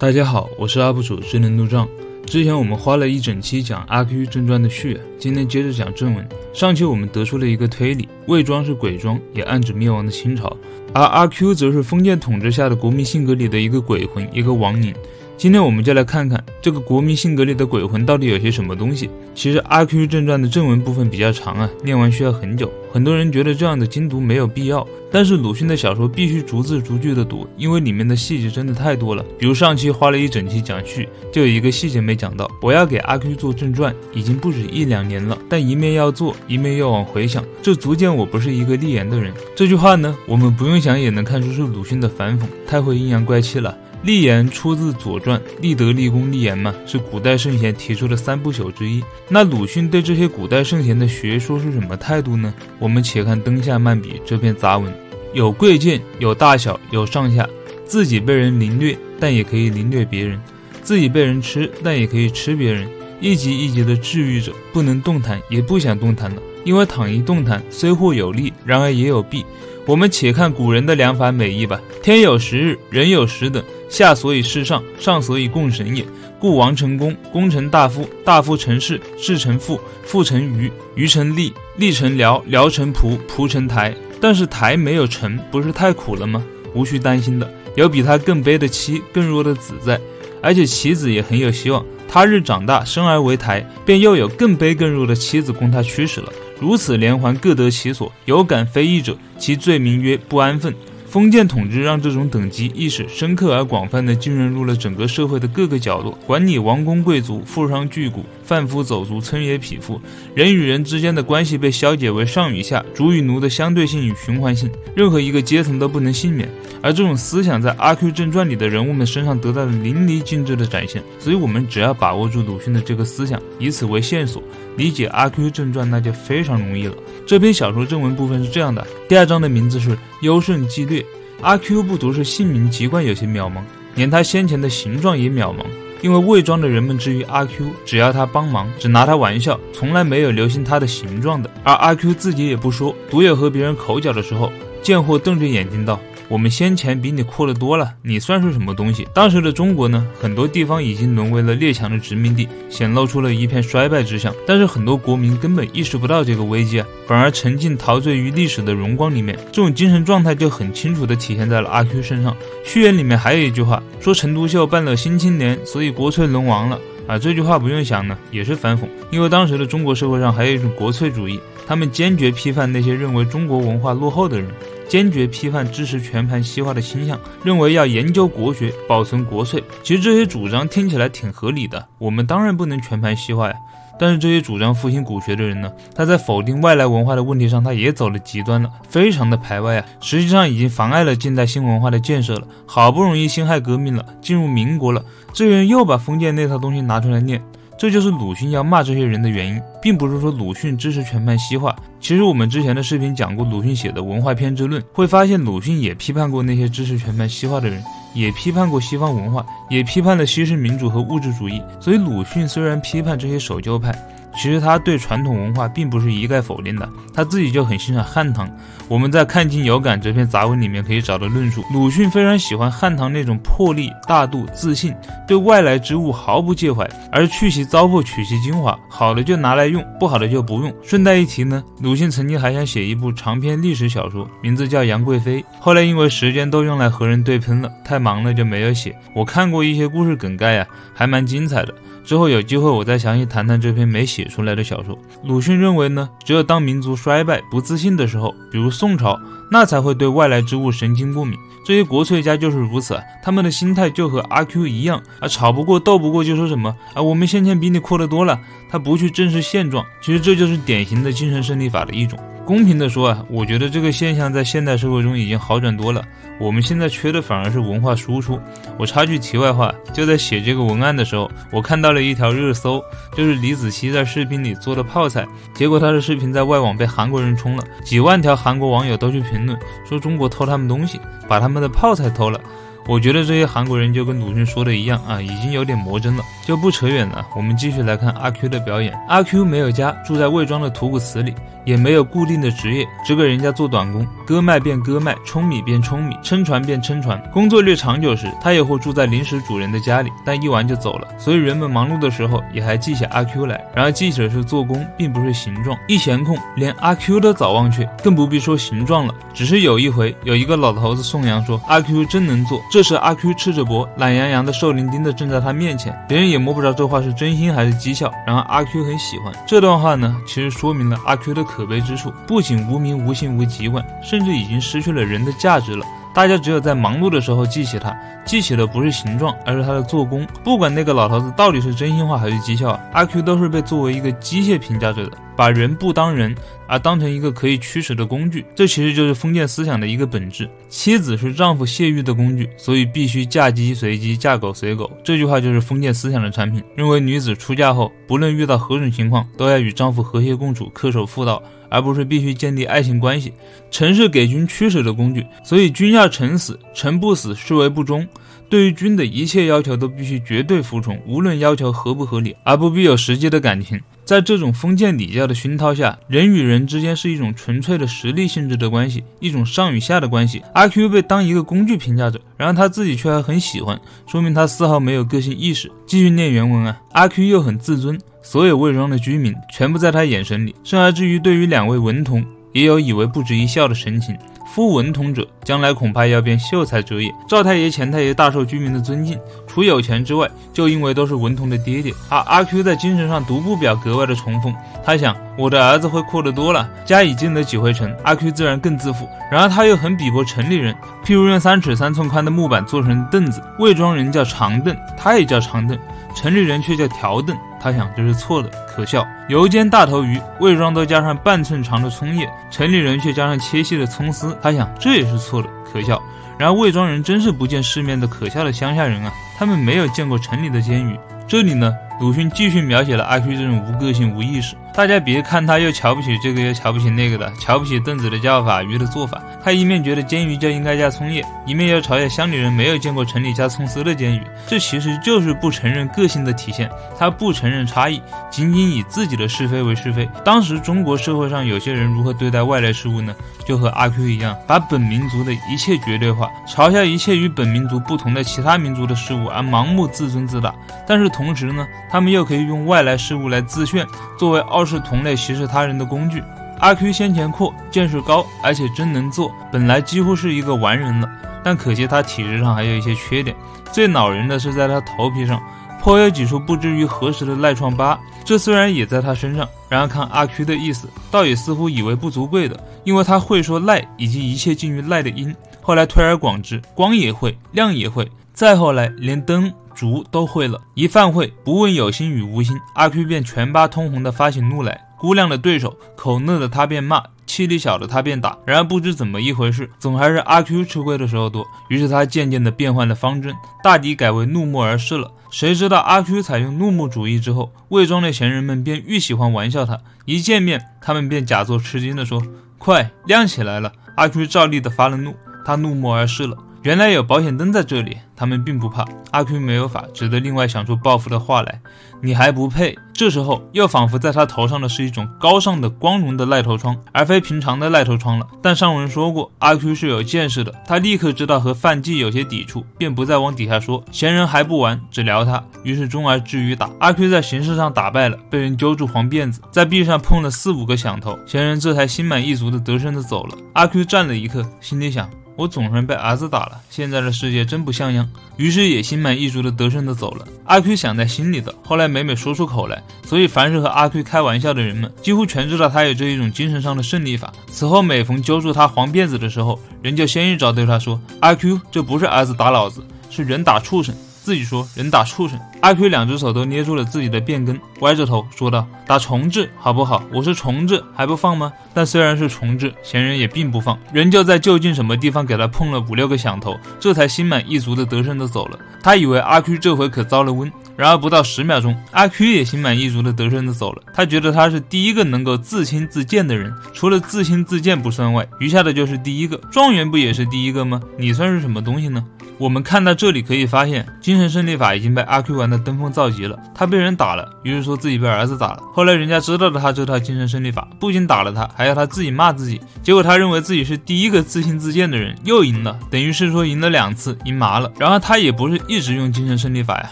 大家好，我是 UP 主智能路障。之前我们花了一整期讲《阿 Q 正传》的序，今天接着讲正文。上期我们得出了一个推理：魏庄是鬼庄，也暗指灭亡的清朝，而阿 Q 则是封建统治下的国民性格里的一个鬼魂，一个亡灵。今天我们就来看看这个国民性格里的鬼魂到底有些什么东西。其实《阿 Q 正传》的正文部分比较长啊，念完需要很久。很多人觉得这样的精读没有必要，但是鲁迅的小说必须逐字逐句的读，因为里面的细节真的太多了。比如上期花了一整期讲序，就有一个细节没讲到。我要给阿 Q 做正传，已经不止一两年了，但一面要做，一面又往回想，这足见我不是一个立言的人。这句话呢，我们不用想也能看出是鲁迅的反讽，太会阴阳怪气了。立言出自《左传》，立德、立功、立言嘛，是古代圣贤提出的三不朽之一。那鲁迅对这些古代圣贤的学说是什么态度呢？我们且看《灯下漫笔》这篇杂文，有贵贱，有大小，有上下。自己被人凌虐，但也可以凌虐别人；自己被人吃，但也可以吃别人。一级一级的治愈者，不能动弹，也不想动弹了，因为躺一动弹，虽或有利，然而也有弊。我们且看古人的良法美意吧。天有时日，人有时等。下所以事上，上所以共神也。故王成功，功成大夫，大夫成士，士成父，父成余，余成吏，吏成僚，僚成仆，仆成台。但是台没有成，不是太苦了吗？无需担心的，有比他更卑的妻，更弱的子在，而且其子也很有希望。他日长大，生而为台，便又有更卑更弱的妻子供他驱使了。如此连环，各得其所。有敢非议者，其罪名曰不安分。封建统治让这种等级意识深刻而广泛地浸润入了整个社会的各个角落，管你王公贵族、富商巨贾、贩夫走卒、村野匹夫，人与人之间的关系被消解为上与下、主与奴的相对性与循环性，任何一个阶层都不能幸免。而这种思想在《阿 Q 正传》里的人物们身上得到了淋漓尽致的展现。所以，我们只要把握住鲁迅的这个思想，以此为线索，理解《阿 Q 正传》那就非常容易了。这篇小说正文部分是这样的：第二章的名字是《优胜纪略》。阿 Q 不独是姓名籍贯有些渺茫，连他先前的形状也渺茫。因为未庄的人们至于阿 Q，只要他帮忙，只拿他玩笑，从来没有留心他的形状的。而阿 Q 自己也不说，独有和别人口角的时候，贱货瞪着眼睛道。我们先前比你阔得多了，你算是什么东西？当时的中国呢，很多地方已经沦为了列强的殖民地，显露出了一片衰败之象。但是很多国民根本意识不到这个危机啊，反而沉浸陶醉于历史的荣光里面。这种精神状态就很清楚地体现在了阿 Q 身上。序言里面还有一句话，说陈独秀办了《新青年》，所以国粹沦亡了啊。这句话不用想呢，也是反讽，因为当时的中国社会上还有一种国粹主义，他们坚决批判那些认为中国文化落后的人。坚决批判支持全盘西化的倾向，认为要研究国学，保存国粹。其实这些主张听起来挺合理的。我们当然不能全盘西化呀。但是这些主张复兴古学的人呢，他在否定外来文化的问题上，他也走了极端了，非常的排外啊。实际上已经妨碍了近代新文化的建设了。好不容易辛亥革命了，进入民国了，这些人又把封建那套东西拿出来念。这就是鲁迅要骂这些人的原因，并不是说鲁迅支持全盘西化。其实我们之前的视频讲过鲁迅写的《文化偏执论》，会发现鲁迅也批判过那些支持全盘西化的人，也批判过西方文化，也批判了西式民主和物质主义。所以鲁迅虽然批判这些守旧派。其实他对传统文化并不是一概否定的，他自己就很欣赏汉唐。我们在《看经有感》这篇杂文里面可以找到论述。鲁迅非常喜欢汉唐那种魄力、大度、自信，对外来之物毫不介怀，而去其糟粕，取其精华，好的就拿来用，不好的就不用。顺带一提呢，鲁迅曾经还想写一部长篇历史小说，名字叫《杨贵妃》，后来因为时间都用来和人对喷了，太忙了就没有写。我看过一些故事梗概呀，还蛮精彩的。之后有机会我再详细谈谈这篇没写出来的小说。鲁迅认为呢，只有当民族衰败不自信的时候，比如宋朝，那才会对外来之物神经过敏。这些国粹家就是如此，他们的心态就和阿 Q 一样啊，吵不过斗不过就说什么啊，我们先前比你阔得多了，他不去正视现状。其实这就是典型的精神胜利法的一种。公平的说啊，我觉得这个现象在现代社会中已经好转多了。我们现在缺的反而是文化输出。我插句题外话，就在写这个文案的时候，我看到了一条热搜，就是李子柒在视频里做的泡菜，结果她的视频在外网被韩国人冲了，几万条韩国网友都去评论说中国偷他们东西，把他们的泡菜偷了。我觉得这些韩国人就跟鲁迅说的一样啊，已经有点魔怔了。就不扯远了，我们继续来看阿 Q 的表演。阿 Q 没有家，住在魏庄的土谷祠里，也没有固定的职业，只给人家做短工。割麦变割麦，舂米变舂米，撑船变撑船。工作略长久时，他也会住在临时主人的家里，但一玩就走了。所以人们忙碌的时候也还记起阿 Q 来。然而记起的是做工，并不是形状。一闲空，连阿 Q 都早忘却，更不必说形状了。只是有一回，有一个老头子颂扬说阿 Q 真能做。这这时阿 Q 赤着脖，懒洋洋的瘦伶仃的站在他面前，别人也摸不着这话是真心还是讥笑。然而阿 Q 很喜欢这段话呢，其实说明了阿 Q 的可悲之处，不仅无名无姓无籍贯，甚至已经失去了人的价值了。大家只有在忙碌的时候记起它，记起的不是形状，而是它的做工。不管那个老头子到底是真心话还是讥笑，阿 Q 都是被作为一个机械评价者的，把人不当人，而当成一个可以驱使的工具。这其实就是封建思想的一个本质。妻子是丈夫泄欲的工具，所以必须嫁鸡随鸡，嫁狗随狗。这句话就是封建思想的产品，认为女子出嫁后，不论遇到何种情况，都要与丈夫和谐共处，恪守妇道。而不是必须建立爱情关系，臣是给君驱使的工具，所以君要臣死，臣不死视为不忠。对于君的一切要求都必须绝对服从，无论要求合不合理，而不必有实际的感情。在这种封建礼教的熏陶下，人与人之间是一种纯粹的实力性质的关系，一种上与下的关系。阿 Q 被当一个工具评价着，然而他自己却还很喜欢，说明他丝毫没有个性意识。继续念原文啊，阿 Q 又很自尊。所有魏庄的居民全部在他眼神里，甚而至于对于两位文童，也有以为不值一笑的神情。夫文童者，将来恐怕要变秀才者也。赵太爷、钱太爷大受居民的尊敬，除有钱之外，就因为都是文童的爹爹。而阿 Q 在精神上独不表格外的崇奉。他想，我的儿子会阔得多了，家已进得几回城，阿 Q 自然更自负。然而他又很鄙薄城里人，譬如用三尺三寸宽的木板做成凳子，魏庄人叫长凳，他也叫长凳。城里人却叫条凳，他想这是错的，可笑。油煎大头鱼，魏庄都加上半寸长的葱叶，城里人却加上切细的葱丝，他想这也是错的，可笑。然而魏庄人真是不见世面的可笑的乡下人啊，他们没有见过城里的监狱。这里呢，鲁迅继续描写了阿 Q 这种无个性、无意识。大家别看他又瞧不起这个又瞧不起那个的，瞧不起凳子的叫法、鱼的做法。他一面觉得煎鱼就应该加葱叶，一面又嘲笑乡里人没有见过城里加葱丝的煎鱼。这其实就是不承认个性的体现。他不承认差异，仅仅以自己的是非为是非。当时中国社会上有些人如何对待外来事物呢？就和阿 Q 一样，把本民族的一切绝对化，嘲笑一切与本民族不同的其他民族的事物，而盲目自尊自大。但是同时呢，他们又可以用外来事物来自炫，作为傲。是同类歧视他人的工具。阿 Q 先前阔，见识高，而且真能做，本来几乎是一个完人了。但可惜他体质上还有一些缺点。最恼人的是在他头皮上，颇有几处不知于何时的赖疮疤。这虽然也在他身上，然而看阿 Q 的意思，倒也似乎以为不足贵的，因为他会说赖以及一切近于赖的音。后来推而广之，光也会，亮也会，再后来连灯。竹都会了，一犯会，不问有心与无心，阿 Q 便全巴通红的发起怒来。估量的对手，口讷的他便骂，气力小的他便打。然而不知怎么一回事，总还是阿 Q 吃亏的时候多。于是他渐渐的变换了方针，大抵改为怒目而视了。谁知道阿 Q 采用怒目主义之后，魏庄的闲人们便愈喜欢玩笑他。一见面，他们便假作吃惊的说：“快亮起来了！”阿 Q 照例的发了怒，他怒目而视了。原来有保险灯在这里，他们并不怕。阿 Q 没有法，只得另外想出报复的话来。你还不配。这时候又仿佛在他头上的是一种高尚的、光荣的赖头疮，而非平常的赖头疮了。但上文说过，阿 Q 是有见识的，他立刻知道和范纪有些抵触，便不再往底下说。闲人还不完，只聊他，于是终而至于打。阿 Q 在形式上打败了，被人揪住黄辫子，在壁上碰了四五个响头，闲人这才心满意足的得胜的走了。阿 Q 站了一刻，心里想。我总算被儿子打了，现在的世界真不像样。于是也心满意足的得胜的走了。阿 Q 想在心里的，后来每每说出口来。所以凡是和阿 Q 开玩笑的人们，几乎全知道他有这一种精神上的胜利法。此后每逢揪住他黄辫子的时候，人就先一招对他说：“阿 Q，这不是儿子打老子，是人打畜生。”自己说人打畜生，阿 Q 两只手都捏住了自己的辫根，歪着头说道：“打重置好不好？我是重置还不放吗？”但虽然是重置，闲人也并不放，仍旧在就近什么地方给他碰了五六个响头，这才心满意足的得胜的走了。他以为阿 Q 这回可遭了瘟，然而不到十秒钟，阿 Q 也心满意足的得胜的走了。他觉得他是第一个能够自轻自贱的人，除了自轻自贱不算外，余下的就是第一个。状元不也是第一个吗？你算是什么东西呢？我们看到这里可以发现，精神胜利法已经被阿 Q 玩的登峰造极了。他被人打了，于是说自己被儿子打了。后来人家知道了他这套精神胜利法，不仅打了他，还要他自己骂自己。结果他认为自己是第一个自信自荐的人，又赢了，等于是说赢了两次，赢麻了。然而他也不是一直用精神胜利法呀，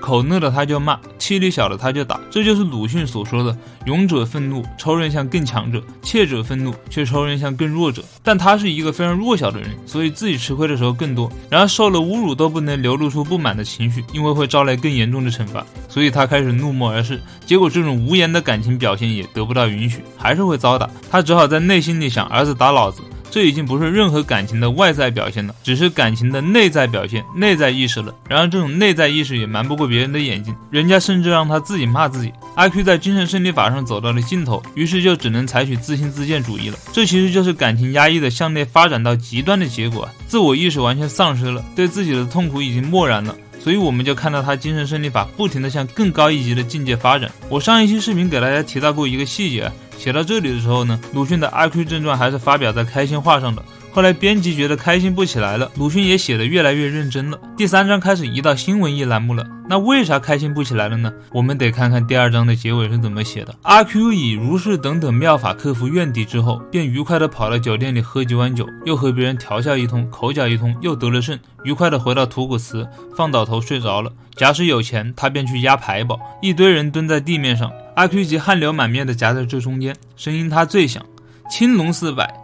口怒了他就骂，气力小了他就打。这就是鲁迅所说的“勇者愤怒，抽刃向更强者；怯者愤怒，却抽刃向更弱者”。但他是一个非常弱小的人，所以自己吃亏的时候更多。然而受了侮辱辱都不能流露出不满的情绪，因为会招来更严重的惩罚，所以他开始怒目而视。结果这种无言的感情表现也得不到允许，还是会遭打。他只好在内心里想：儿子打老子。这已经不是任何感情的外在表现了，只是感情的内在表现、内在意识了。然而这种内在意识也瞒不过别人的眼睛，人家甚至让他自己骂自己。阿 Q 在精神胜利法上走到了尽头，于是就只能采取自信自荐主义了。这其实就是感情压抑的向内发展到极端的结果，自我意识完全丧失了，对自己的痛苦已经漠然了。所以我们就看到他精神胜利法不停的向更高一级的境界发展。我上一期视频给大家提到过一个细节，写到这里的时候呢，鲁迅的《阿 Q 正传》还是发表在开心画上的。后来编辑觉得开心不起来了，鲁迅也写的越来越认真了。第三章开始移到新文艺栏目了。那为啥开心不起来了呢？我们得看看第二章的结尾是怎么写的。阿 Q 以如是等等妙法克服怨敌之后，便愉快的跑到酒店里喝几碗酒，又和别人调笑一通，口角一通，又得了胜，愉快的回到土谷祠，放倒头睡着了。假使有钱，他便去压牌宝。一堆人蹲在地面上，阿 Q 即汗流满面的夹在这中间，声音他最响，青龙四百。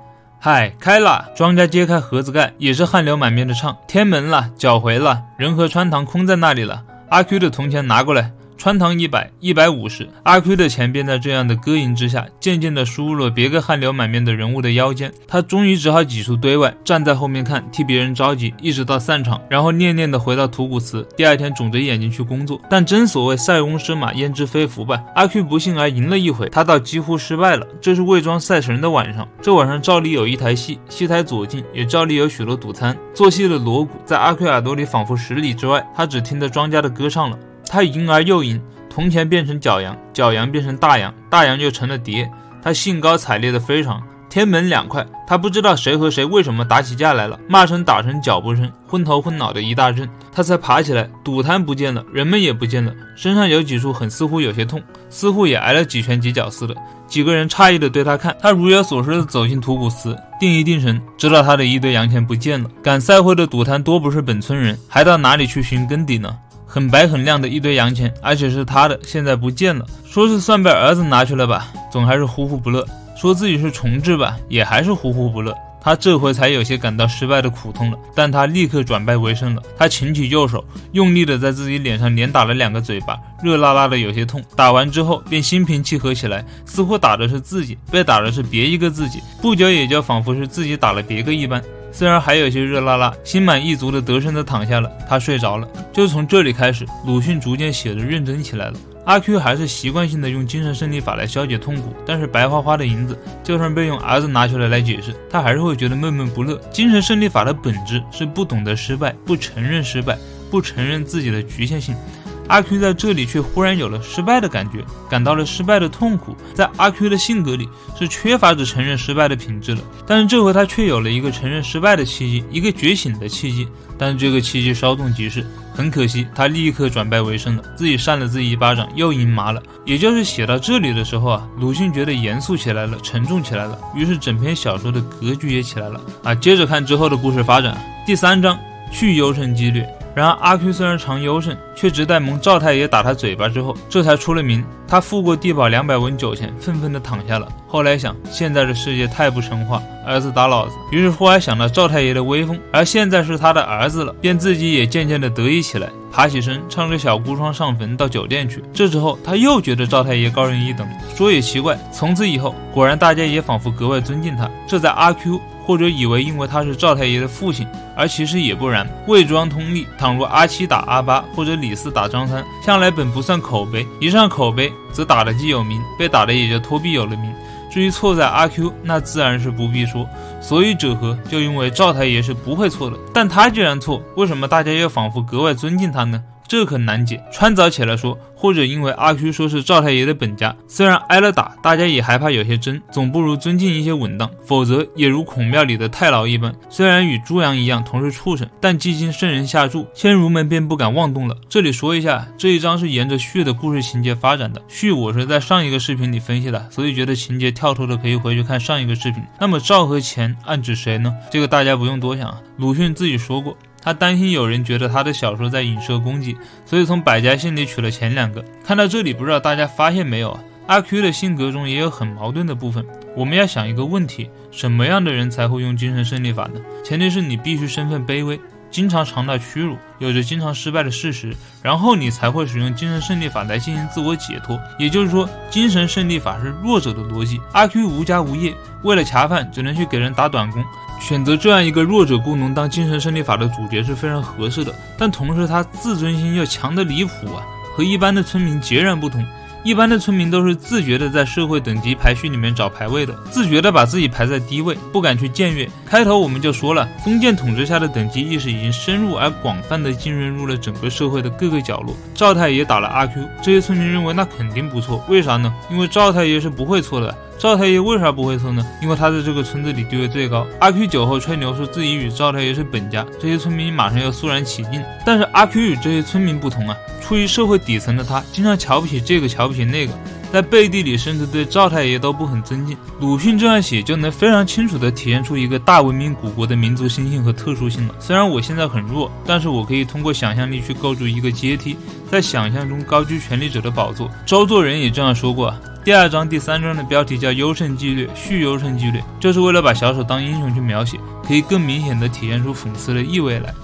嗨，开了！庄家揭开盒子盖，也是汗流满面的唱：天门了，脚回了，人和穿堂空在那里了。阿 Q 的铜钱拿过来。穿堂一百一百五十，阿 Q 的钱便在这样的歌吟之下，渐渐地输入了别个汗流满面的人物的腰间。他终于只好挤出堆外，站在后面看，替别人着急，一直到散场，然后念念地回到吐谷祠。第二天肿着眼睛去工作。但真所谓塞翁失马焉知非福吧？阿 Q 不幸而赢了一回，他倒几乎失败了。这是魏庄赛神的晚上，这晚上照例有一台戏，戏台左近也照例有许多赌餐。做戏的锣鼓在阿 Q 耳朵里仿佛十里之外，他只听得庄家的歌唱了。他赢而又赢，铜钱变成角羊，角羊变成大羊，大羊就成了蝶。他兴高采烈的非常。天门两块，他不知道谁和谁为什么打起架来了，骂声打成脚步声，昏头昏脑的一大阵。他才爬起来，赌摊不见了，人们也不见了，身上有几处很似乎有些痛，似乎也挨了几拳几脚似的。几个人诧异的对他看，他如有所思的走进土谷寺，定一定神，知道他的一堆洋钱不见了。赶赛会的赌摊多不是本村人，还到哪里去寻根底呢？很白很亮的一堆洋钱，而且是他的，现在不见了。说是算被儿子拿去了吧，总还是呼呼不乐；说自己是重置吧，也还是呼呼不乐。他这回才有些感到失败的苦痛了，但他立刻转败为胜了。他擎起右手，用力的在自己脸上连打了两个嘴巴，热辣辣的，有些痛。打完之后便心平气和起来，似乎打的是自己，被打的是别一个自己。不久也就仿佛是自己打了别个一般。虽然还有些热辣辣，心满意足的得胜的躺下了，他睡着了。就从这里开始，鲁迅逐渐写的认真起来了。阿 Q 还是习惯性的用精神胜利法来消解痛苦，但是白花花的银子，就算被用儿子拿出来来解释，他还是会觉得闷闷不乐。精神胜利法的本质是不懂得失败，不承认失败，不承认自己的局限性。阿 Q 在这里却忽然有了失败的感觉，感到了失败的痛苦。在阿 Q 的性格里是缺乏着承认失败的品质的，但是这回他却有了一个承认失败的契机，一个觉醒的契机。但是这个契机稍纵即逝，很可惜，他立刻转败为胜了，自己扇了自己一巴掌，又赢麻了。也就是写到这里的时候啊，鲁迅觉得严肃起来了，沉重起来了，于是整篇小说的格局也起来了啊。接着看之后的故事发展，第三章去优胜激略。然而阿 Q 虽然常优胜，却只待蒙赵太爷打他嘴巴之后，这才出了名。他付过地保两百文酒钱，愤愤地躺下了。后来想，现在的世界太不成话，儿子打老子。于是忽然想到赵太爷的威风，而现在是他的儿子了，便自己也渐渐地得意起来，爬起身，唱着小孤窗上坟到酒店去。这时候他又觉得赵太爷高人一等。说也奇怪，从此以后，果然大家也仿佛格外尊敬他。这在阿 Q。或者以为因为他是赵太爷的父亲，而其实也不然。魏庄通例，倘若阿七打阿八，或者李四打张三，向来本不算口碑，一上口碑，则打的既有名，被打的也就托必有了名。至于错在阿 Q，那自然是不必说。所以者何？就因为赵太爷是不会错的，但他既然错，为什么大家又仿佛格外尊敬他呢？这可难解。穿凿起来说，或者因为阿 Q 说是赵太爷的本家，虽然挨了打，大家也害怕有些真，总不如尊敬一些稳当。否则也如孔庙里的太牢一般，虽然与猪羊一样同是畜生，但既经圣人下注，千儒们便不敢妄动了。这里说一下，这一章是沿着续的故事情节发展的。续我是在上一个视频里分析的，所以觉得情节跳脱的可以回去看上一个视频。那么赵和钱暗指谁呢？这个大家不用多想啊，鲁迅自己说过。他担心有人觉得他的小说在影射攻击，所以从百家姓里取了前两个。看到这里，不知道大家发现没有啊？阿 Q 的性格中也有很矛盾的部分。我们要想一个问题：什么样的人才会用精神胜利法呢？前提是你必须身份卑微，经常尝到屈辱，有着经常失败的事实，然后你才会使用精神胜利法来进行自我解脱。也就是说，精神胜利法是弱者的逻辑。阿 Q 无家无业，为了恰饭，只能去给人打短工。选择这样一个弱者雇农当精神胜利法的主角是非常合适的，但同时他自尊心又强得离谱啊，和一般的村民截然不同。一般的村民都是自觉的在社会等级排序里面找排位的，自觉的把自己排在低位，不敢去僭越。开头我们就说了，封建统治下的等级意识已经深入而广泛的浸润入了整个社会的各个角落。赵太爷打了阿 Q，这些村民认为那肯定不错，为啥呢？因为赵太爷是不会错的。赵太爷为啥不会错呢？因为他在这个村子里地位最高。阿 Q 酒后吹牛说自己与赵太爷是本家，这些村民马上要肃然起敬。但是阿 Q 与这些村民不同啊，处于社会底层的他，经常瞧不起这个，瞧不起那个。在背地里，甚至对赵太爷都不很尊敬。鲁迅这样写，就能非常清楚地体现出一个大文明古国的民族心性和特殊性了。虽然我现在很弱，但是我可以通过想象力去构筑一个阶梯，在想象中高居权力者的宝座。周作人也这样说过。第二章、第三章的标题叫“优胜纪律”，续优胜纪律，就是为了把小丑当英雄去描写，可以更明显的体现出讽刺的意味来。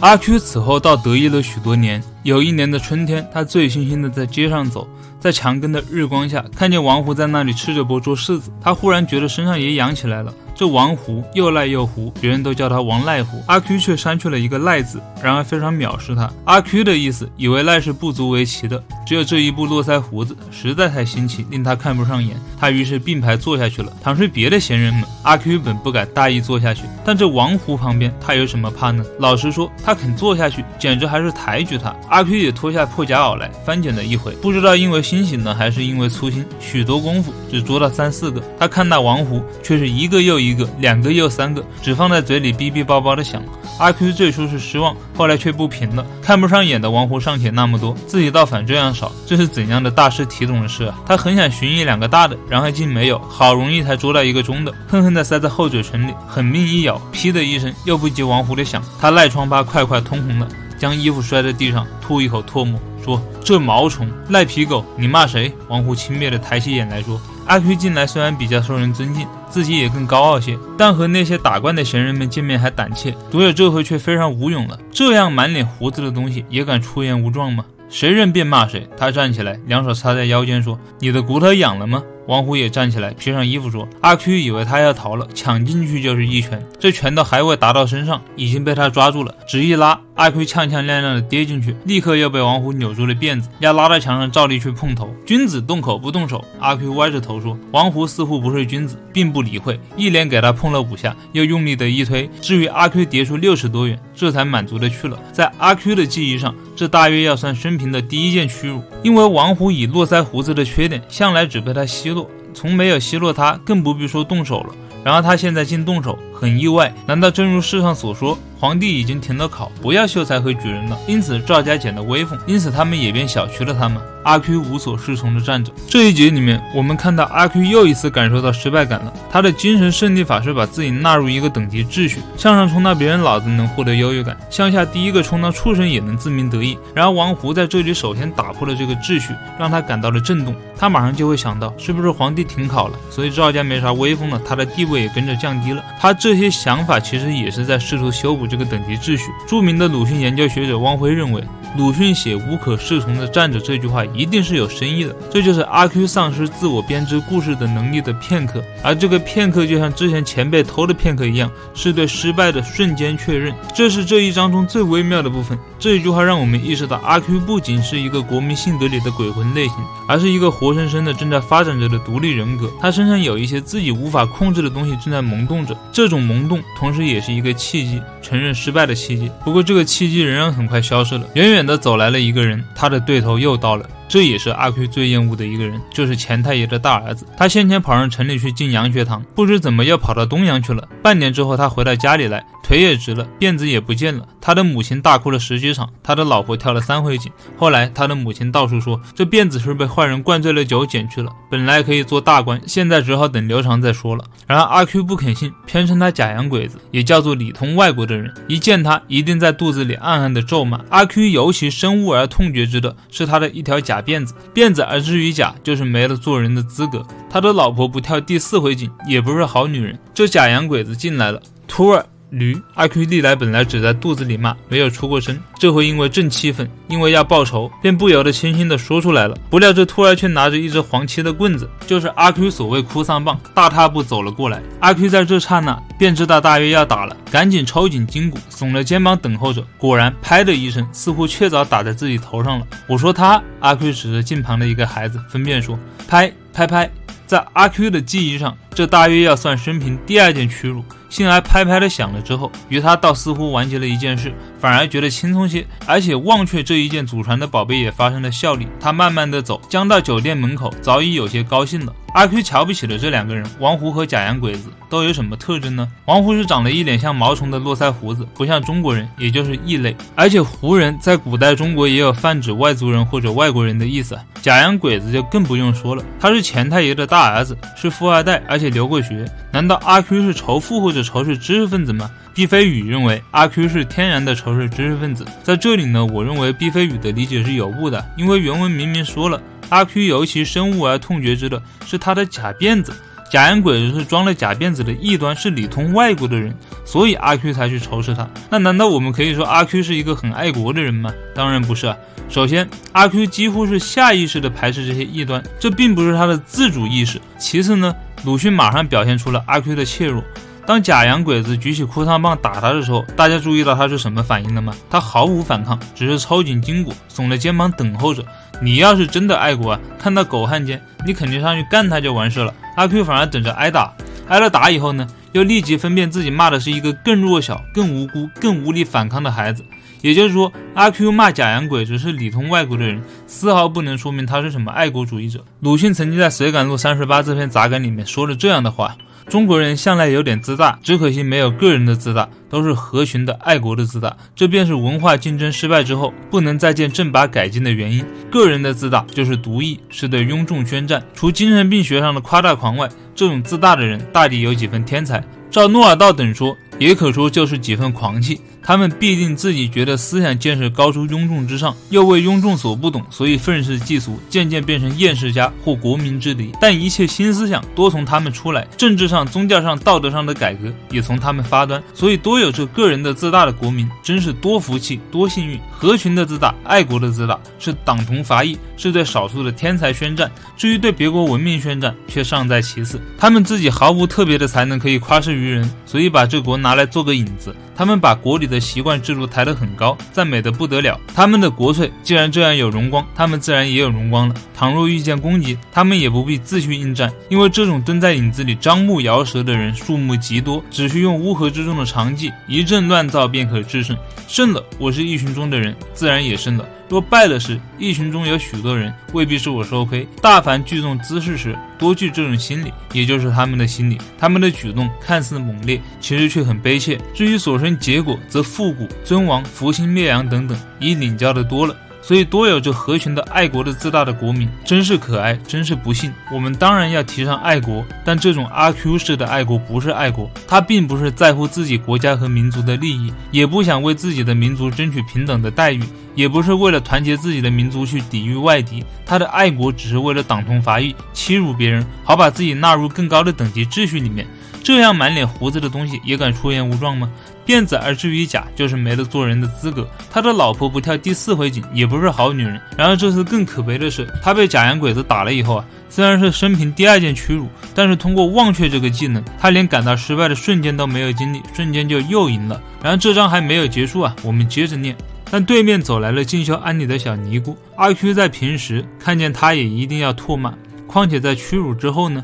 阿 Q 此后倒得意了许多年。有一年的春天，他醉醺醺的在街上走。在墙根的日光下，看见王胡在那里吃着剥捉柿子，他忽然觉得身上也痒起来了。这王胡又赖又胡，别人都叫他王赖胡，阿 Q 却删去了一个赖字，然而非常藐视他。阿 Q 的意思，以为赖是不足为奇的，只有这一步络腮胡子实在太新奇，令他看不上眼。他于是并排坐下去了。倘是别的闲人们，阿 Q 本不敢大意坐下去，但这王胡旁边，他有什么怕呢？老实说，他肯坐下去，简直还是抬举他。阿 Q 也脱下破夹袄来翻捡了一回，不知道因为心醒呢，还是因为粗心，许多功夫只捉到三四个。他看那王胡，却是一个又一。一个、两个又三个，只放在嘴里哔哔叭叭的响。阿 Q 最初是失望，后来却不平了。看不上眼的王胡尚且那么多，自己倒反这样少，这是怎样的大师体统的事啊？他很想寻一两个大的，然后竟没有，好容易才捉到一个中的，恨恨地塞在后嘴唇里，狠命一咬，噼的一声，又不及王胡的响，他赖疮疤快快通红了，将衣服摔在地上，吐一口唾沫，说：“这毛虫，赖皮狗，你骂谁？”王胡轻蔑的抬起眼来说。阿 Q 近来虽然比较受人尊敬，自己也更高傲些，但和那些打惯的闲人们见面还胆怯。独有这回却非常无勇了，这样满脸胡子的东西也敢出言无状吗？谁认便骂谁。他站起来，两手插在腰间说：“你的骨头痒了吗？”王虎也站起来，披上衣服说：“阿 Q 以为他要逃了，抢进去就是一拳，这拳头还未达到身上，已经被他抓住了，只一拉，阿 Q 踉踉跄跄的跌进去，立刻又被王虎扭住了辫子，要拉到墙上照例去碰头。君子动口不动手。”阿 Q 歪着头说：“王虎似乎不是君子，并不理会，一连给他碰了五下，又用力的一推，至于阿 Q 跌出六十多远，这才满足的去了。在阿 Q 的记忆上，这大约要算生平的第一件屈辱，因为王虎以络腮胡子的缺点，向来只被他奚落。”从没有奚落他，更不必说动手了。然而他现在竟动手，很意外。难道正如世上所说，皇帝已经停了考，不要秀才和举人了？因此赵家减了威风，因此他们也便小觑了他们。阿 Q 无所适从的站着。这一节里面，我们看到阿 Q 又一次感受到失败感了。他的精神胜利法是把自己纳入一个等级秩序，向上冲到别人脑子能获得优越感，向下第一个冲到畜生也能自鸣得意。然而王胡在这里首先打破了这个秩序，让他感到了震动。他马上就会想到，是不是皇帝停考了，所以赵家没啥威风了，他的地位也跟着降低了。他这这些想法其实也是在试图修补这个等级秩序。著名的鲁迅研究学者汪晖认为。鲁迅写“无可适从的站着”这句话一定是有深意的，这就是阿 Q 丧失自我编织故事的能力的片刻，而这个片刻就像之前钱被偷的片刻一样，是对失败的瞬间确认。这是这一章中最微妙的部分。这一句话让我们意识到，阿 Q 不仅是一个国民性格里的鬼魂类型，而是一个活生生的正在发展着的独立人格。他身上有一些自己无法控制的东西正在萌动着，这种萌动同时也是一个契机，承认失败的契机。不过这个契机仍然很快消失了，远远。远的走来了一个人，他的对头又到了。这也是阿 Q 最厌恶的一个人，就是钱太爷的大儿子。他先前跑上城里去进洋学堂，不知怎么又跑到东洋去了。半年之后，他回到家里来，腿也直了，辫子也不见了。他的母亲大哭了十几场，他的老婆跳了三回井。后来，他的母亲到处说，这辫子是被坏人灌醉了酒剪去了，本来可以做大官，现在只好等刘长再说了。然而阿 Q 不肯信，偏称他假洋鬼子，也叫做里通外国的人。一见他，一定在肚子里暗暗的咒骂。阿 Q 尤其深恶而痛绝之的是他的一条假。辫子，辫子，而至于假，就是没了做人的资格。他的老婆不跳第四回井，也不是好女人。这假洋鬼子进来了，徒儿。驴阿 Q 历来本来只在肚子里骂，没有出过声。这回因为正气愤，因为要报仇，便不由得轻轻的说出来了。不料这突然却拿着一只黄漆的棍子，就是阿 Q 所谓哭丧棒，大踏步走了过来。阿 Q 在这刹那便知道大约要打了，赶紧抽紧筋骨，耸了肩膀等候着。果然，拍的一声，似乎确凿打在自己头上了。我说他，阿 Q 指着近旁的一个孩子，分辨说：拍拍拍。在阿 Q 的记忆上，这大约要算生平第二件屈辱。幸而拍拍的响了之后，于他倒似乎完结了一件事，反而觉得轻松些，而且忘却这一件祖传的宝贝也发生了效力。他慢慢的走，将到酒店门口，早已有些高兴了。阿 Q 瞧不起的这两个人，王胡和假洋鬼子都有什么特征呢？王胡是长了一脸像毛虫的络腮胡子，不像中国人，也就是异类。而且胡人在古代中国也有泛指外族人或者外国人的意思。假洋鬼子就更不用说了，他是钱太爷的大儿子，是富二代，而且留过学。难道阿 Q 是仇富或者仇视知识分子吗？毕飞宇认为阿 Q 是天然的仇视知识分子。在这里呢，我认为毕飞宇的理解是有误的，因为原文明明说了，阿 Q 尤其深恶而痛绝之的是他的假辫子，假洋鬼子是装了假辫子的异端，是里通外国的人，所以阿 Q 才去仇视他。那难道我们可以说阿 Q 是一个很爱国的人吗？当然不是啊。首先，阿 Q 几乎是下意识的排斥这些异端，这并不是他的自主意识。其次呢？鲁迅马上表现出了阿 Q 的怯弱。当假洋鬼子举起哭丧棒打他的时候，大家注意到他是什么反应了吗？他毫无反抗，只是抽紧筋骨，耸着肩膀等候着。你要是真的爱国啊，看到狗汉奸，你肯定上去干他就完事了。阿 Q 反而等着挨打，挨了打以后呢，又立即分辨自己骂的是一个更弱小、更无辜、更无力反抗的孩子。也就是说，阿 Q 骂假洋鬼子是里通外国的人，丝毫不能说明他是什么爱国主义者。鲁迅曾经在《随感录三十八》这篇杂感里面说了这样的话：中国人向来有点自大，只可惜没有个人的自大，都是合群的爱国的自大。这便是文化竞争失败之后不能再见正法改进的原因。个人的自大就是独异，是对庸众宣战。除精神病学上的夸大狂外，这种自大的人大抵有几分天才。照诺尔道等说，也可说就是几分狂气。他们必定自己觉得思想见识高出庸众之上，又为庸众所不懂，所以愤世嫉俗，渐渐变成厌世家或国民之敌。但一切新思想多从他们出来，政治上、宗教上、道德上的改革也从他们发端，所以多有这个人的自大的国民，真是多福气、多幸运。合群的自大、爱国的自大，是党同伐异，是对少数的天才宣战。至于对别国文明宣战，却尚在其次。他们自己毫无特别的才能可以夸示于人，所以把这国拿来做个引子。他们把国里的习惯制度抬得很高，赞美得不得了。他们的国粹既然这样有荣光，他们自然也有荣光了。倘若遇见攻击，他们也不必自去应战，因为这种蹲在影子里张目摇舌的人数目极多，只需用乌合之众的长技，一阵乱造便可制胜。胜了，我是一群中的人，自然也胜了。若败了时，一群中有许多人，未必是我收亏。大凡聚众滋事时，多具这种心理，也就是他们的心理。他们的举动看似猛烈，其实却很卑怯。至于所生结果，则复古、尊王、福星、灭洋等等，已领教的多了。所以多有着合群的爱国的自大的国民，真是可爱，真是不幸。我们当然要提倡爱国，但这种阿 Q 式的爱国不是爱国，他并不是在乎自己国家和民族的利益，也不想为自己的民族争取平等的待遇，也不是为了团结自己的民族去抵御外敌。他的爱国只是为了党同伐异，欺辱别人，好把自己纳入更高的等级秩序里面。这样满脸胡子的东西也敢出言无状吗？辫子而至于假，就是没了做人的资格。他的老婆不跳第四回井，也不是好女人。然而这次更可悲的是，他被假洋鬼子打了以后啊，虽然是生平第二件屈辱，但是通过忘却这个技能，他连感到失败的瞬间都没有经历，瞬间就又赢了。然而这章还没有结束啊，我们接着念。但对面走来了进修安妮的小尼姑阿 Q，在平时看见他也一定要唾骂，况且在屈辱之后呢？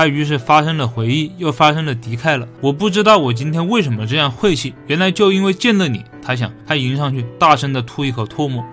他于是发生了回忆，又发生了敌忾了。我不知道我今天为什么这样晦气，原来就因为见了你。他他想，他迎上去，大声的吐一口唾沫。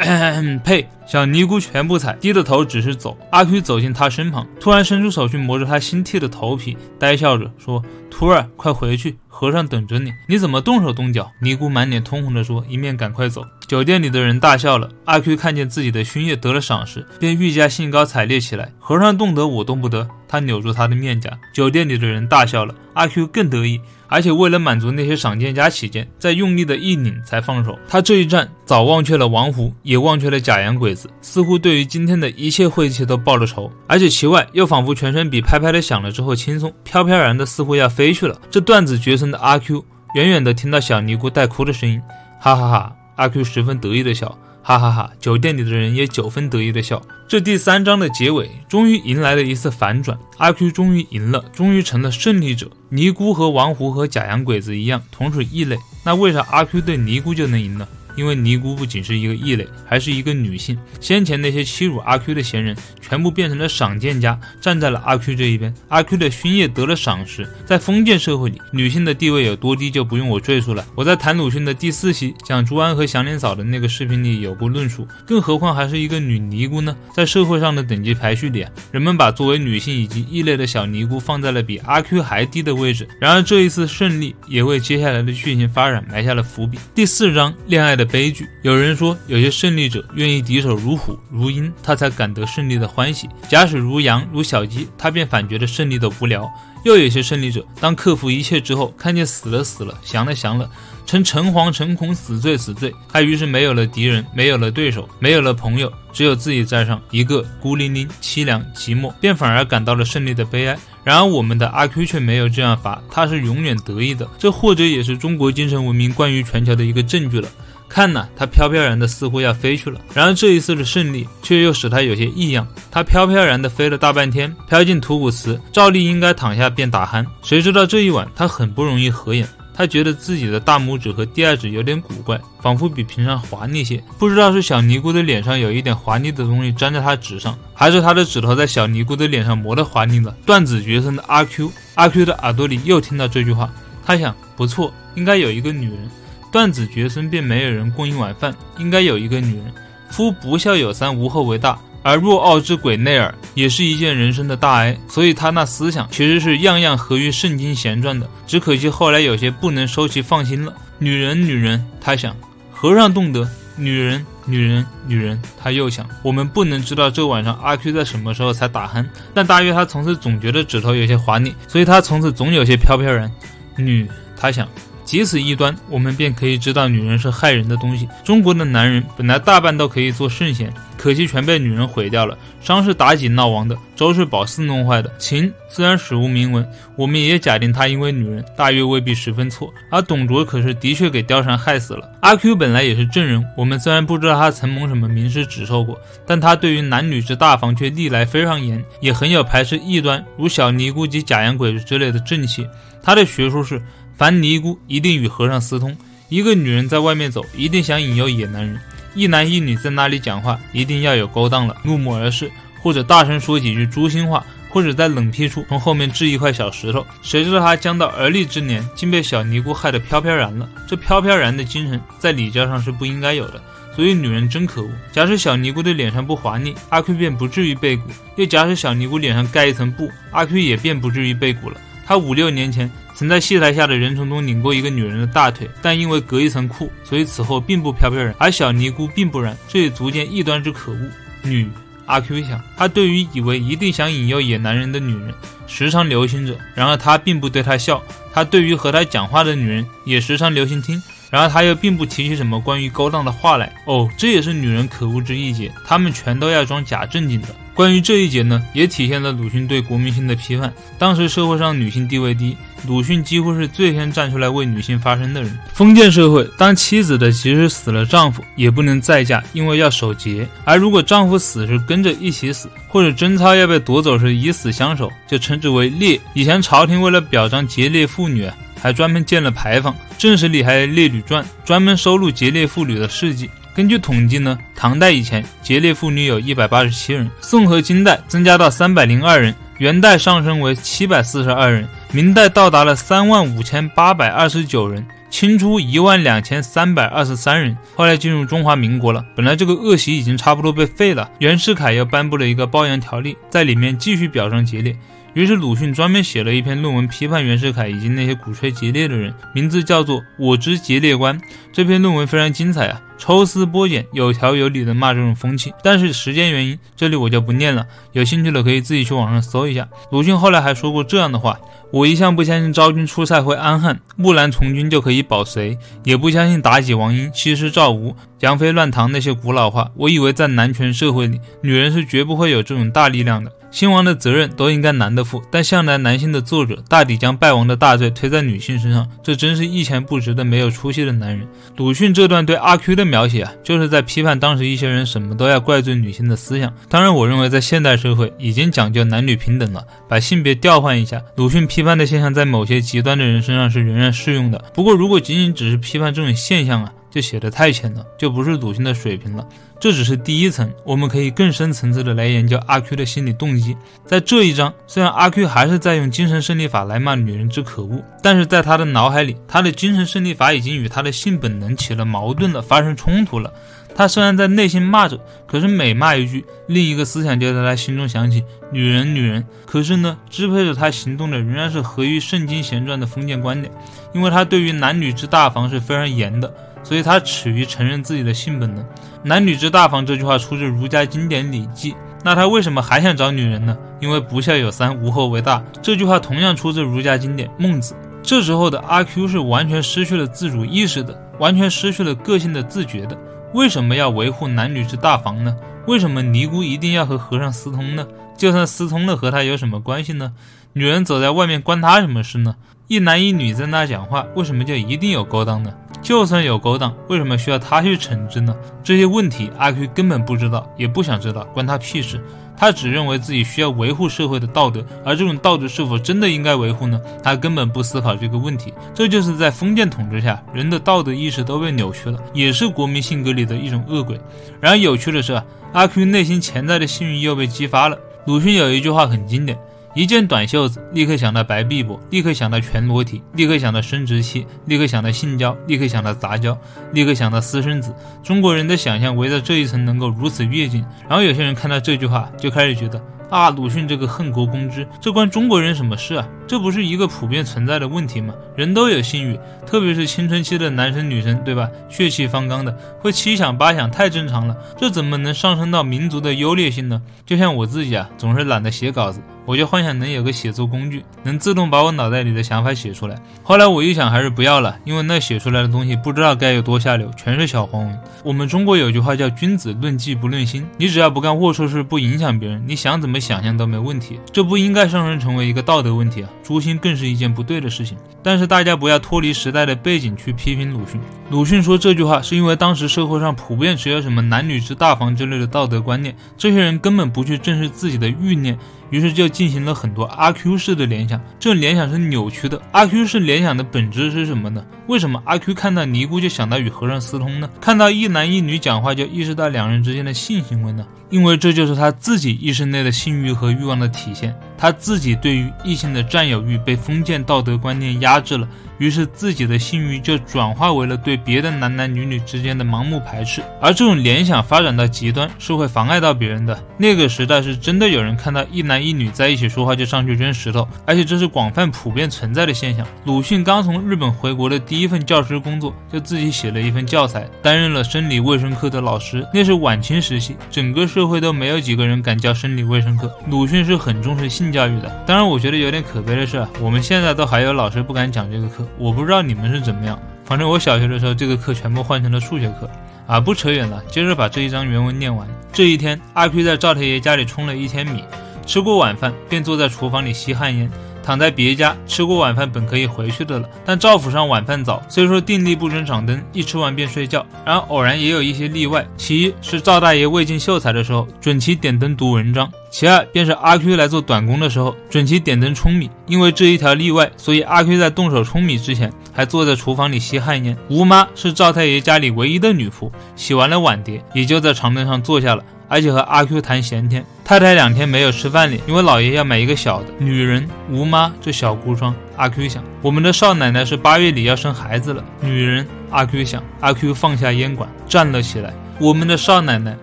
呸！小尼姑全部踩，低着头只是走。阿 Q 走进他身旁，突然伸出手去摸着他新剃的头皮，呆笑着说：“徒儿，快回去，和尚等着你。你怎么动手动脚？”尼姑满脸通红地说，一面赶快走。酒店里的人大笑了。阿 Q 看见自己的熏业得了赏识，便愈加兴高采烈起来。和尚动得，我动不得。他扭住他的面颊。酒店里的人大笑了。阿 Q 更得意。而且为了满足那些赏鉴家起见，再用力的一拧才放手。他这一战早忘却了王胡，也忘却了假洋鬼子，似乎对于今天的一切晦气都报了仇。而且其外又仿佛全身比拍拍的响了之后轻松，飘飘然的似乎要飞去了。这断子绝孙的阿 Q，远远的听到小尼姑带哭的声音，哈哈哈！阿 Q 十分得意的笑。哈哈哈！酒店里的人也九分得意的笑。这第三章的结尾终于迎来了一次反转，阿 Q 终于赢了，终于成了胜利者。尼姑和王胡和假洋鬼子一样，同属异类。那为啥阿 Q 对尼姑就能赢呢？因为尼姑不仅是一个异类，还是一个女性。先前那些欺辱阿 Q 的闲人，全部变成了赏鉴家，站在了阿 Q 这一边。阿 Q 的勋业得了赏识，在封建社会里，女性的地位有多低，就不用我赘述了。我在谈鲁迅的第四期讲朱安和祥林嫂的那个视频里有过论述。更何况还是一个女尼姑呢？在社会上的等级排序里，人们把作为女性以及异类的小尼姑放在了比阿 Q 还低的位置。然而这一次胜利，也为接下来的剧情发展埋下了伏笔。第四章恋爱。的悲剧，有人说，有些胜利者愿意敌手如虎如鹰，他才感得胜利的欢喜；假使如羊如小鸡，他便反觉得胜利的无聊。又有些胜利者，当克服一切之后，看见死了死了，降了降了，成诚惶诚恐，死罪死罪，他于是没有了敌人，没有了对手，没有了朋友，只有自己在上，一个孤零零、凄凉寂寞，便反而感到了胜利的悲哀。然而我们的阿 Q 却没有这样发，他是永远得意的。这或者也是中国精神文明冠于全球的一个证据了。看呐，他飘飘然的，似乎要飞去了。然而这一次的胜利却又使他有些异样。他飘飘然的飞了大半天，飘进图古寺，照例应该躺下便打鼾。谁知道这一晚他很不容易合眼。他觉得自己的大拇指和第二指有点古怪，仿佛比平常滑腻些。不知道是小尼姑的脸上有一点滑腻的东西粘在他指上，还是他的指头在小尼姑的脸上磨得滑腻了。断子绝孙的阿 Q，阿 Q 的耳朵里又听到这句话，他想，不错，应该有一个女人。断子绝孙便没有人供应晚饭，应该有一个女人。夫不孝有三，无后为大。而若傲之鬼内耳，也是一件人生的大哀。所以他那思想其实是样样合于圣经闲传的，只可惜后来有些不能收其放心了。女人，女人，他想。和尚懂得，女人，女人，女人，他又想。我们不能知道这晚上阿 Q 在什么时候才打鼾，但大约他从此总觉得指头有些滑腻，所以他从此总有些飘飘然。女，他想。即此一端，我们便可以知道女人是害人的东西。中国的男人本来大半都可以做圣贤，可惜全被女人毁掉了。商是妲己闹亡的，周是褒姒弄坏的。秦虽然史无明文，我们也假定她因为女人，大约未必十分错。而董卓可是的确给貂蝉害死了。阿 Q 本来也是正人，我们虽然不知道他曾蒙什么名师指授过，但他对于男女之大防却历来非常严，也很有排斥异端如小尼姑及假洋鬼子之类的正气。他的学说是。凡尼姑一定与和尚私通，一个女人在外面走，一定想引诱野男人；一男一女在那里讲话，一定要有勾当了，怒目而视，或者大声说几句诛心话，或者在冷僻处从后面掷一块小石头。谁知道他将到而立之年，竟被小尼姑害得飘飘然了。这飘飘然的精神，在礼教上是不应该有的。所以女人真可恶。假使小尼姑的脸上不滑腻，阿 Q 便不至于被蛊；又假使小尼姑脸上盖一层布，阿 Q 也便不至于被蛊了。他五六年前。曾在戏台下的人丛中拧过一个女人的大腿，但因为隔一层裤，所以此后并不飘飘然。而小尼姑并不然，这也足见异端之可恶。女阿 Q 想，他对于以为一定想引诱野男人的女人，时常留心着；然而他并不对她笑。他对于和他讲话的女人，也时常留心听；然而他又并不提起什么关于勾当的话来。哦，这也是女人可恶之一节，她们全都要装假正经的。关于这一节呢，也体现了鲁迅对国民性的批判。当时社会上女性地位低，鲁迅几乎是最先站出来为女性发声的人。封建社会，当妻子的即使死了丈夫，也不能再嫁，因为要守节；而如果丈夫死是跟着一起死，或者贞操要被夺走时以死相守，就称之为烈。以前朝廷为了表彰节烈妇女，还专门建了牌坊，正史里还有《烈女传》，专门收录节烈妇女的事迹。根据统计呢，唐代以前节烈妇女有一百八十七人，宋和金代增加到三百零二人，元代上升为七百四十二人，明代到达了三万五千八百二十九人。清初一万两千三百二十三人，后来进入中华民国了。本来这个恶习已经差不多被废了，袁世凯又颁布了一个褒扬条例，在里面继续表彰节烈。于是鲁迅专门写了一篇论文批判袁世凯以及那些鼓吹节烈的人，名字叫做《我之节烈观》。这篇论文非常精彩啊，抽丝剥茧，有条有理的骂这种风气。但是时间原因，这里我就不念了。有兴趣的可以自己去网上搜一下。鲁迅后来还说过这样的话。我一向不相信昭君出塞会安汉，木兰从军就可以保隋，也不相信妲己、王英、西施、赵吴、杨妃乱唐那些古老话。我以为在男权社会里，女人是绝不会有这种大力量的。兴亡的责任都应该男的负，但向来男性的作者大抵将败亡的大罪推在女性身上，这真是一钱不值的没有出息的男人。鲁迅这段对阿 Q 的描写啊，就是在批判当时一些人什么都要怪罪女性的思想。当然，我认为在现代社会已经讲究男女平等了，把性别调换一下，鲁迅批判的现象在某些极端的人身上是仍然适用的。不过，如果仅仅只是批判这种现象啊，就写的太浅了，就不是鲁迅的水平了。这只是第一层，我们可以更深层次的来研究阿 Q 的心理动机。在这一章，虽然阿 Q 还是在用精神胜利法来骂女人之可恶，但是在他的脑海里，他的精神胜利法已经与他的性本能起了矛盾了，发生冲突了。他虽然在内心骂着，可是每骂一句，另一个思想就在他心中响起：女人，女人。可是呢，支配着他行动的仍然是合于圣经贤传的封建观点，因为他对于男女之大防是非常严的。所以他耻于承认自己的性本能。男女之大防这句话出自儒家经典《礼记》，那他为什么还想找女人呢？因为不孝有三，无后为大。这句话同样出自儒家经典《孟子》。这时候的阿 Q 是完全失去了自主意识的，完全失去了个性的自觉的。为什么要维护男女之大防呢？为什么尼姑一定要和和尚私通呢？就算私通了，和他有什么关系呢？女人走在外面，关他什么事呢？一男一女在那讲话，为什么就一定有勾当呢？就算有勾当，为什么需要他去惩治呢？这些问题，阿 Q 根本不知道，也不想知道，关他屁事。他只认为自己需要维护社会的道德，而这种道德是否真的应该维护呢？他根本不思考这个问题。这就是在封建统治下，人的道德意识都被扭曲了，也是国民性格里的一种恶鬼。然而有趣的是，阿 Q 内心潜在的幸运又被激发了。鲁迅有一句话很经典。一件短袖子，立刻想到白臂膊，立刻想到全裸体，立刻想到生殖器，立刻想到性交，立刻想到杂交，立刻想到私生子。中国人的想象围着这一层能够如此跃进，然后有些人看到这句话，就开始觉得。啊，鲁迅这个恨国公之，这关中国人什么事啊？这不是一个普遍存在的问题吗？人都有性欲，特别是青春期的男生女生，对吧？血气方刚的，会七想八想，太正常了。这怎么能上升到民族的优劣性呢？就像我自己啊，总是懒得写稿子，我就幻想能有个写作工具，能自动把我脑袋里的想法写出来。后来我一想，还是不要了，因为那写出来的东西不知道该有多下流，全是小黄文。我们中国有句话叫“君子论迹不论心”，你只要不干龌龊事，不影响别人，你想怎么？想象都没问题，这不应该上升成为一个道德问题啊！诛心更是一件不对的事情。但是大家不要脱离时代的背景去批评鲁迅。鲁迅说这句话是因为当时社会上普遍持有什么男女之大防之类的道德观念，这些人根本不去正视自己的欲念。于是就进行了很多阿 Q 式的联想，这联想是扭曲的。阿 Q 式联想的本质是什么呢？为什么阿 Q 看到尼姑就想到与和尚私通呢？看到一男一女讲话就意识到两人之间的性行为呢？因为这就是他自己意识内的性欲和欲望的体现，他自己对于异性的占有欲被封建道德观念压制了。于是自己的性欲就转化为了对别的男男女女之间的盲目排斥，而这种联想发展到极端是会妨碍到别人的。那个时代是真的有人看到一男一女在一起说话就上去扔石头，而且这是广泛普遍存在的现象。鲁迅刚从日本回国的第一份教师工作，就自己写了一份教材，担任了生理卫生科的老师。那是晚清时期，整个社会都没有几个人敢教生理卫生课。鲁迅是很重视性教育的。当然，我觉得有点可悲的是，我们现在都还有老师不敢讲这个课。我不知道你们是怎么样，反正我小学的时候，这个课全部换成了数学课。啊，不扯远了，接着把这一章原文念完。这一天，阿 Q 在赵太爷家里充了一天米，吃过晚饭，便坐在厨房里吸旱烟。躺在别家吃过晚饭，本可以回去的了。但赵府上晚饭早，虽说定力不准掌灯，一吃完便睡觉。然而偶然也有一些例外，其一是赵大爷未进秀才的时候，准其点灯读文章；其二便是阿 Q 来做短工的时候，准其点灯舂米。因为这一条例外，所以阿 Q 在动手舂米之前，还坐在厨房里吸旱烟。吴妈是赵太爷家里唯一的女仆，洗完了碗碟，也就在长凳上坐下了。而且和阿 Q 谈闲天。太太两天没有吃饭了，因为老爷要买一个小的。女人吴妈这小孤孀，阿 Q 想，我们的少奶奶是八月里要生孩子了。女人阿 Q 想，阿 Q 放下烟管站了起来。我们的少奶奶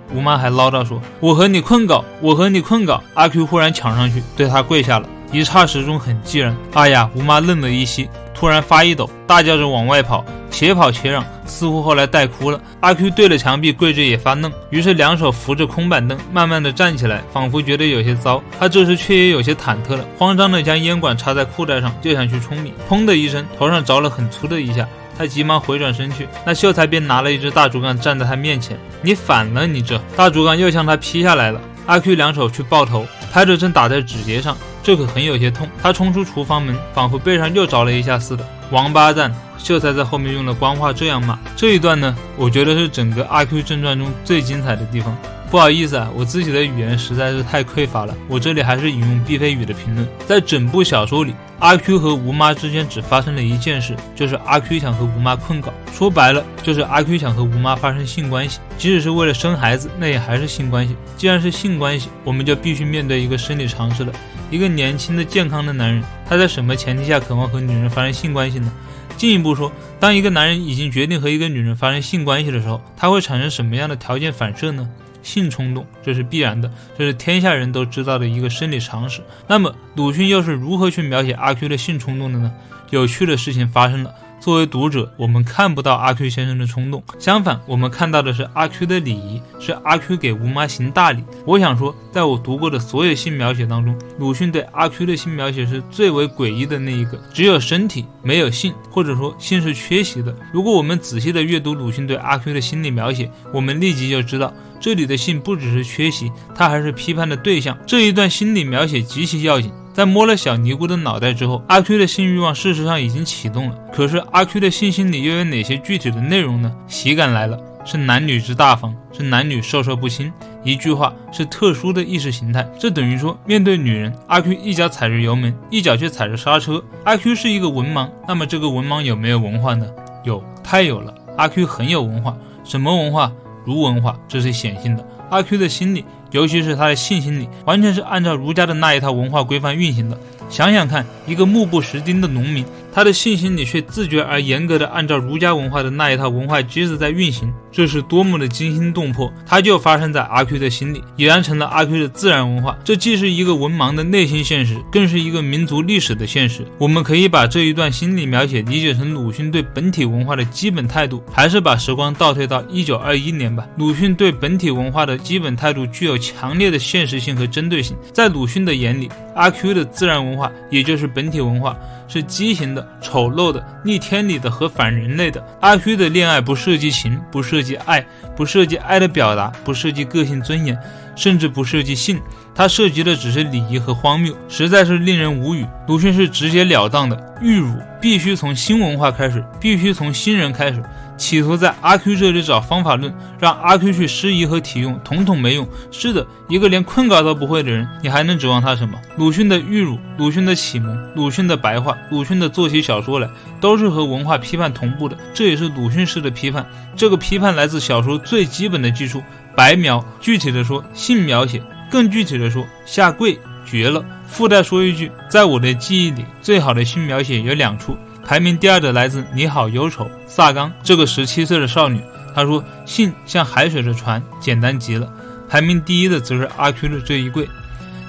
吴妈还唠叨说：“我和你困稿，我和你困稿。”阿 Q 忽然抢上去，对她跪下了，一刹时中很寂然。哎呀，吴妈愣了一息。突然发一抖，大叫着往外跑，且跑且嚷，似乎后来带哭了。阿 Q 对着墙壁跪着也发愣，于是两手扶着空板凳，慢慢的站起来，仿佛觉得有些糟。他这时却也有些忐忑了，慌张的将烟管插在裤带上，就想去冲米。砰的一声，头上着了很粗的一下，他急忙回转身去，那秀才便拿了一只大竹竿站在他面前。你反了，你这大竹竿又向他劈下来了。阿 Q 两手去抱头，拍着正打在指节上。这可很有些痛，他冲出厨房门，仿佛背上又着了一下似的。王八蛋！秀才在后面用了官话这样骂。这一段呢，我觉得是整个《阿 Q 正传》中最精彩的地方。不好意思啊，我自己的语言实在是太匮乏了。我这里还是引用毕飞宇的评论，在整部小说里，阿 Q 和吴妈之间只发生了一件事，就是阿 Q 想和吴妈困搞。说白了，就是阿 Q 想和吴妈发生性关系。即使是为了生孩子，那也还是性关系。既然是性关系，我们就必须面对一个生理常识了。一个年轻的健康的男人，他在什么前提下渴望和女人发生性关系呢？进一步说，当一个男人已经决定和一个女人发生性关系的时候，他会产生什么样的条件反射呢？性冲动，这是必然的，这是天下人都知道的一个生理常识。那么，鲁迅又是如何去描写阿 Q 的性冲动的呢？有趣的事情发生了。作为读者，我们看不到阿 Q 先生的冲动，相反，我们看到的是阿 Q 的礼仪，是阿 Q 给吴妈行大礼。我想说，在我读过的所有性描写当中，鲁迅对阿 Q 的性描写是最为诡异的那一个，只有身体，没有性，或者说性是缺席的。如果我们仔细的阅读鲁迅对阿 Q 的心理描写，我们立即就知道。这里的性不只是缺席，他还是批判的对象。这一段心理描写极其要紧。在摸了小尼姑的脑袋之后，阿 Q 的性欲望事实上已经启动了。可是阿 Q 的性心理又有哪些具体的内容呢？喜感来了，是男女之大方，是男女授受不亲。一句话，是特殊的意识形态。这等于说，面对女人，阿 Q 一脚踩着油门，一脚却踩着刹车。阿 Q 是一个文盲，那么这个文盲有没有文化呢？有，太有了。阿 Q 很有文化，什么文化？儒文化，这是显性的。阿 Q 的心理，尤其是他的性心理，完全是按照儒家的那一套文化规范运行的。想想看，一个目不识丁的农民。他的性心理却自觉而严格的按照儒家文化的那一套文化机制在运行，这是多么的惊心动魄！它就发生在阿 Q 的心里，已然成了阿 Q 的自然文化。这既是一个文盲的内心现实，更是一个民族历史的现实。我们可以把这一段心理描写理解成鲁迅对本体文化的基本态度，还是把时光倒退到一九二一年吧。鲁迅对本体文化的基本态度具有强烈的现实性和针对性。在鲁迅的眼里，阿 Q 的自然文化，也就是本体文化。是畸形的、丑陋的、逆天理的和反人类的。阿 Q 的恋爱不涉及情，不涉及爱，不涉及爱的表达，不涉及个性尊严，甚至不涉及性。它涉及的只是礼仪和荒谬，实在是令人无语。鲁迅是直截了当的，欲辱必须从新文化开始，必须从新人开始。企图在阿 Q 这里找方法论，让阿 Q 去失仪和体用，统统没用。是的，一个连困稿都不会的人，你还能指望他什么？鲁迅的玉辱，鲁迅的启蒙，鲁迅的白话，鲁迅的做起小说来，都是和文化批判同步的。这也是鲁迅式的批判。这个批判来自小说最基本的技术——白描。具体的说，性描写；更具体的说，下跪绝了。附带说一句，在我的记忆里，最好的性描写有两处。排名第二的来自《你好，忧愁》萨冈这个十七岁的少女，她说：“性像海水的船，简单极了。”排名第一的则是阿 Q 的这一跪。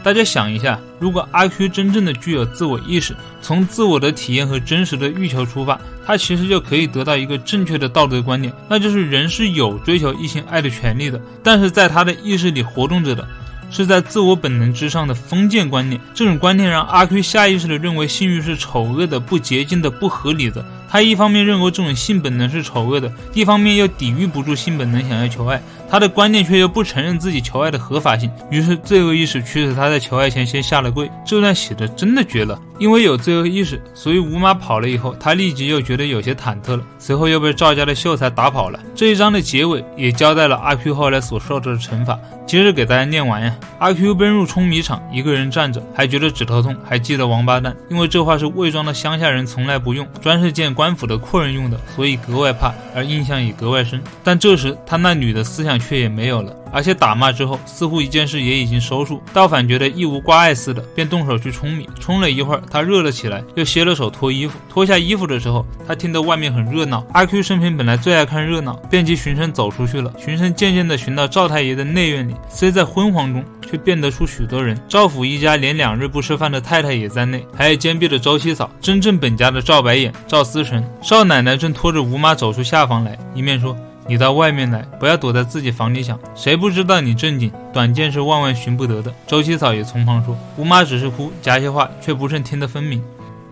大家想一下，如果阿 Q 真正的具有自我意识，从自我的体验和真实的欲求出发，他其实就可以得到一个正确的道德观念，那就是人是有追求异性爱的权利的。但是在他的意识里活动着的。是在自我本能之上的封建观念，这种观念让阿 Q 下意识的认为性欲是丑恶的、不洁净的、不合理的。他一方面认为这种性本能是丑恶的，一方面又抵御不住性本能想要求爱。他的观念却又不承认自己求爱的合法性，于是罪恶意识驱使他在求爱前先下了跪。这段写的真的绝了，因为有罪恶意识，所以吴妈跑了以后，他立即又觉得有些忐忑了。随后又被赵家的秀才打跑了。这一章的结尾也交代了阿 Q 后来所受到的惩罚。接着给大家念完呀。阿 Q 奔入冲米场，一个人站着，还觉得指头痛，还记得王八蛋，因为这话是魏庄的乡下人从来不用，专是见官府的阔人用的，所以格外怕，而印象也格外深。但这时他那女的思想却也没有了。而且打骂之后，似乎一件事也已经收束，倒反觉得一无挂碍似的，便动手去冲米。冲了一会儿，他热了起来，又歇了手脱衣服。脱下衣服的时候，他听到外面很热闹。阿 Q 生平本来最爱看热闹，便即循声走出去了。循声渐渐地寻到赵太爷的内院里，虽在昏黄中，却辨得出许多人。赵府一家连两日不吃饭的太太也在内，还有坚壁的周七嫂，真正本家的赵白眼、赵思成。少奶奶正拖着吴妈走出下房来，一面说。你到外面来，不要躲在自己房里想，谁不知道你正经？短见是万万寻不得的。周七嫂也从旁说，吴妈只是哭，夹些话却不甚听得分明。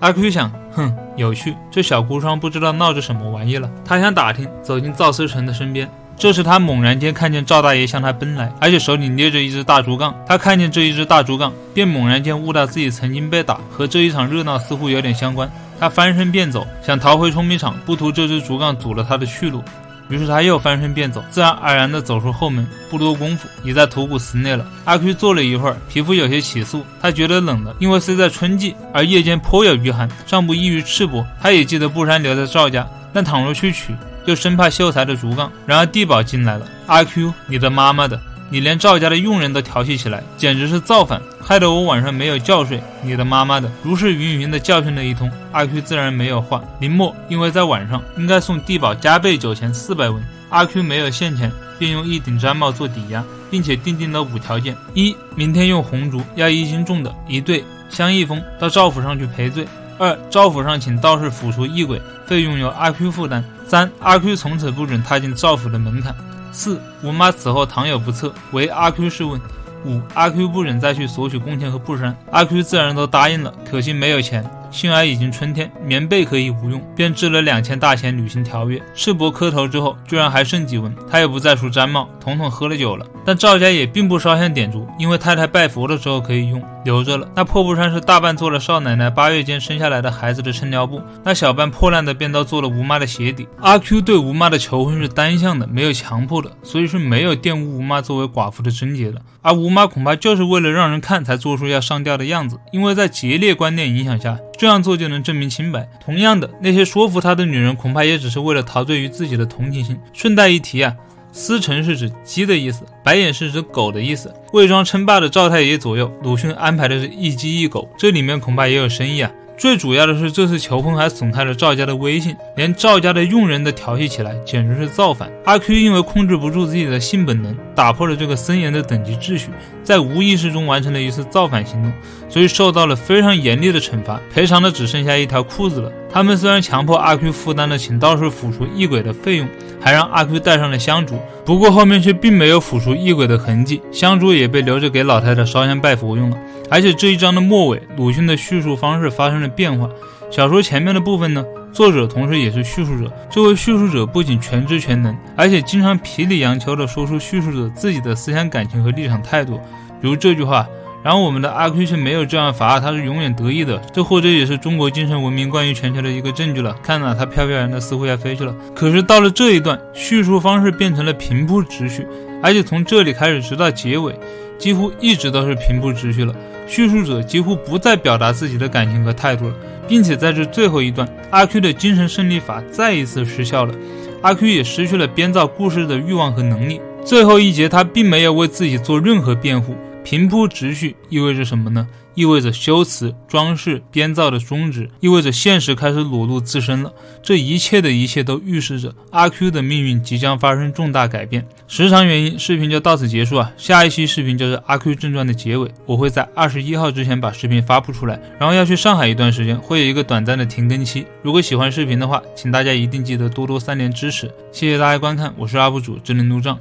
阿 Q 想，哼，有趣，这小孤孀不知道闹着什么玩意了。他想打听，走进赵思成的身边。这时他猛然间看见赵大爷向他奔来，而且手里捏着一只大竹杠。他看见这一只大竹杠，便猛然间悟到自己曾经被打，和这一场热闹似乎有点相关。他翻身便走，想逃回冲米场，不图这只竹杠阻了他的去路。于是他又翻身便走，自然而然地走出后门，不多功夫，已在土谷寺内了。阿 Q 坐了一会儿，皮肤有些起酥，他觉得冷了，因为虽在春季，而夜间颇有余寒，尚不易于赤膊。他也记得布衫留在赵家，但倘若去取，又生怕秀才的竹杠。然而地保进来了，阿 Q，你的妈妈的。你连赵家的佣人都调戏起来，简直是造反，害得我晚上没有觉睡。你的妈妈的，如是云云的教训了一通，阿 Q 自然没有话。林默因为在晚上应该送地保加倍酒钱四百文，阿 Q 没有现钱，便用一顶毡帽做抵押，并且订定了五条件：一，明天用红烛压一斤重的一对香一封到赵府上去赔罪；二，赵府上请道士抚除异鬼，费用由阿 Q 负担；三，阿 Q 从此不准踏进赵府的门槛。四吴妈此后倘有不测，唯阿 Q 试问。五阿 Q 不忍再去索取工钱和布衫，阿 Q 自然都答应了，可惜没有钱。幸而已经春天，棉被可以无用，便支了两千大钱履行条约。赤膊磕头之后，居然还剩几文，他也不再梳毡帽，统统喝了酒了。但赵家也并不烧香点烛，因为太太拜佛的时候可以用，留着了。那破布衫是大半做了少奶奶八月间生下来的孩子的撑腰布，那小半破烂的便都做了吴妈的鞋底。阿 Q 对吴妈的求婚是单向的，没有强迫的，所以是没有玷污吴妈作为寡妇的贞洁的。而吴妈恐怕就是为了让人看才做出要上吊的样子，因为在节烈观念影响下。这样做就能证明清白。同样的，那些说服他的女人，恐怕也只是为了陶醉于自己的同情心。顺带一提啊，司城是指鸡的意思，白眼是指狗的意思。魏庄称霸的赵太爷左右，鲁迅安排的是一鸡一狗，这里面恐怕也有深意啊。最主要的是，这次求婚还损害了赵家的威信，连赵家的佣人都调戏起来，简直是造反。阿 Q 因为控制不住自己的性本能，打破了这个森严的等级秩序，在无意识中完成了一次造反行动，所以受到了非常严厉的惩罚，赔偿的只剩下一条裤子了。他们虽然强迫阿 Q 负担了请道士抚除异鬼的费用，还让阿 Q 带上了香烛，不过后面却并没有抚除异鬼的痕迹，香烛也被留着给老太太烧香拜佛用了。而且这一章的末尾，鲁迅的叙述方式发生了变化。小说前面的部分呢，作者同时也是叙述者，这位叙述者不仅全知全能，而且经常皮里杨秋的说出叙述者自己的思想感情和立场态度，比如这句话。然后我们的阿 Q 却没有这样罚，他是永远得意的。这或者也是中国精神文明关于全球的一个证据了。看呐，他飘飘然的，似乎要飞去了。可是到了这一段，叙述方式变成了平铺直叙，而且从这里开始直到结尾，几乎一直都是平铺直叙了。叙述者几乎不再表达自己的感情和态度了，并且在这最后一段，阿 Q 的精神胜利法再一次失效了，阿 Q 也失去了编造故事的欲望和能力。最后一节，他并没有为自己做任何辩护。平铺直叙意味着什么呢？意味着修辞、装饰、编造的终止，意味着现实开始裸露自身了。这一切的一切都预示着阿 Q 的命运即将发生重大改变。时长原因，视频就到此结束啊！下一期视频就是阿 Q 正传的结尾，我会在二十一号之前把视频发布出来，然后要去上海一段时间，会有一个短暂的停更期。如果喜欢视频的话，请大家一定记得多多三连支持，谢谢大家观看，我是 UP 主智能路障。